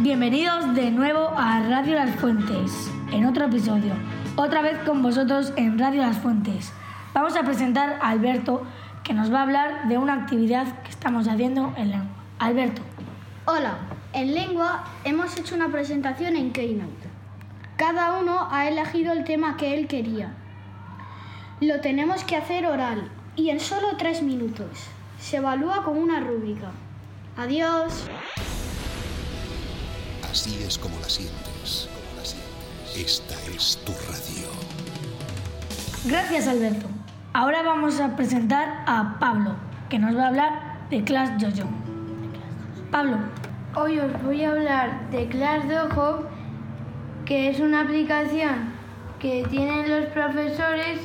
Bienvenidos de nuevo a Radio Las Fuentes, en otro episodio. Otra vez con vosotros en Radio Las Fuentes. Vamos a presentar a Alberto, que nos va a hablar de una actividad que estamos haciendo en lengua. Alberto. Hola, en lengua hemos hecho una presentación en Keynote. Cada uno ha elegido el tema que él quería. Lo tenemos que hacer oral y en solo tres minutos. Se evalúa con una rúbrica. Adiós. Así es como la sientes. Esta es tu radio. Gracias Alberto. Ahora vamos a presentar a Pablo, que nos va a hablar de Class Jojo. Pablo. Hoy os voy a hablar de Class Dojo, que es una aplicación que tienen los profesores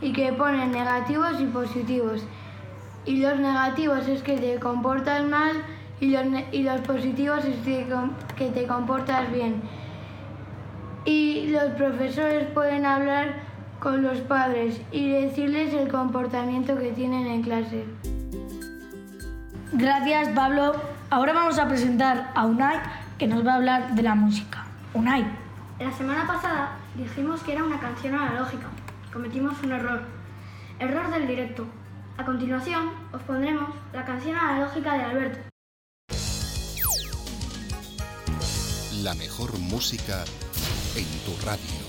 y que ponen negativos y positivos. Y los negativos es que te comportas mal y los, y los positivos es que, que te comportas bien. Y los profesores pueden hablar con los padres y decirles el comportamiento que tienen en clase. Gracias Pablo. Ahora vamos a presentar a Unai que nos va a hablar de la música. Unai. La semana pasada dijimos que era una canción analógica. Cometimos un error. Error del directo. A continuación os pondremos la canción analógica de Alberto. La mejor música en tu radio.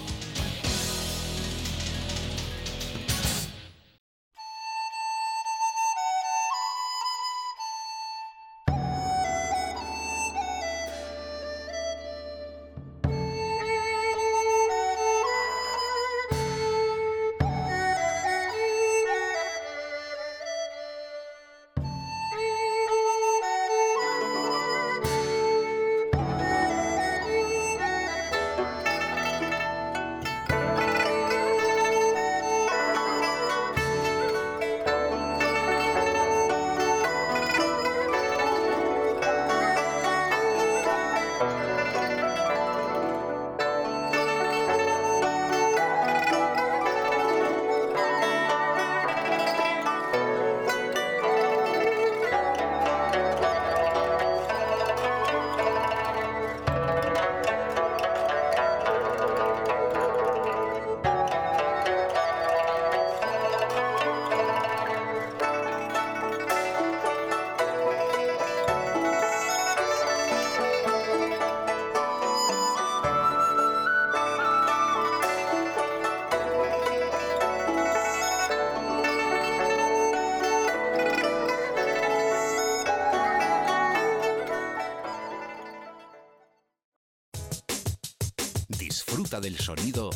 Disfruta del sonido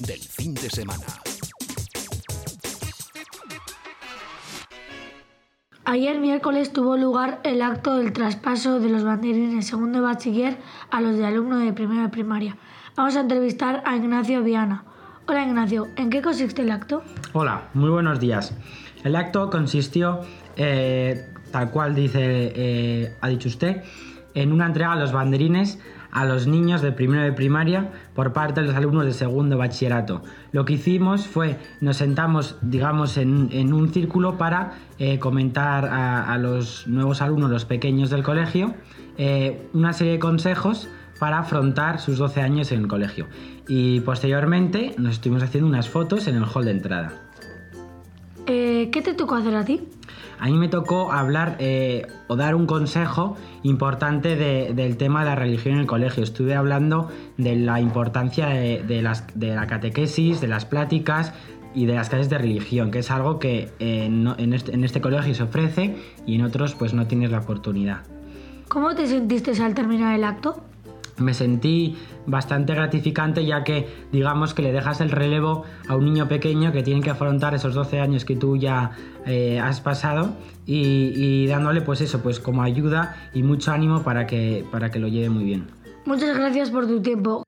del fin de semana. Ayer miércoles tuvo lugar el acto del traspaso de los banderines segundo de bachiller a los de alumno de primera de primaria. Vamos a entrevistar a Ignacio Viana. Hola Ignacio, ¿en qué consiste el acto? Hola, muy buenos días. El acto consistió, eh, tal cual dice, eh, ha dicho usted, en una entrega de los banderines a los niños de primero de primaria por parte de los alumnos de segundo bachillerato. Lo que hicimos fue, nos sentamos, digamos, en, un círculo para eh, comentar a, los nuevos alumnos, los pequeños del colegio, eh, una serie de consejos para afrontar sus 12 años en el colegio. Y posteriormente nos estuvimos haciendo unas fotos en el hall de entrada. Eh, ¿Qué te tocó hacer a ti? A mí me tocó hablar eh, o dar un consejo importante del tema de la religión en el colegio. Estuve hablando de la importancia de, la catequesis, de las pláticas y de las clases de religión, que es algo que eh, en, este, en este colegio se ofrece y en otros pues no tienes la oportunidad. ¿Cómo te sentiste al terminar el acto? Me sentí bastante gratificante ya que digamos que le dejas el relevo a un niño pequeño que tiene que afrontar esos 12 años que tú ya eh, has pasado y, dándole pues eso, pues como ayuda y mucho ánimo para que, para que lo lleve muy bien. Muchas gracias por tu tiempo.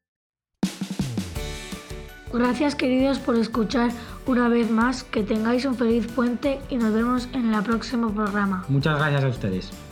Gracias queridos por escuchar una vez más, que tengáis un feliz puente y nos vemos en el próximo programa. Muchas gracias a ustedes.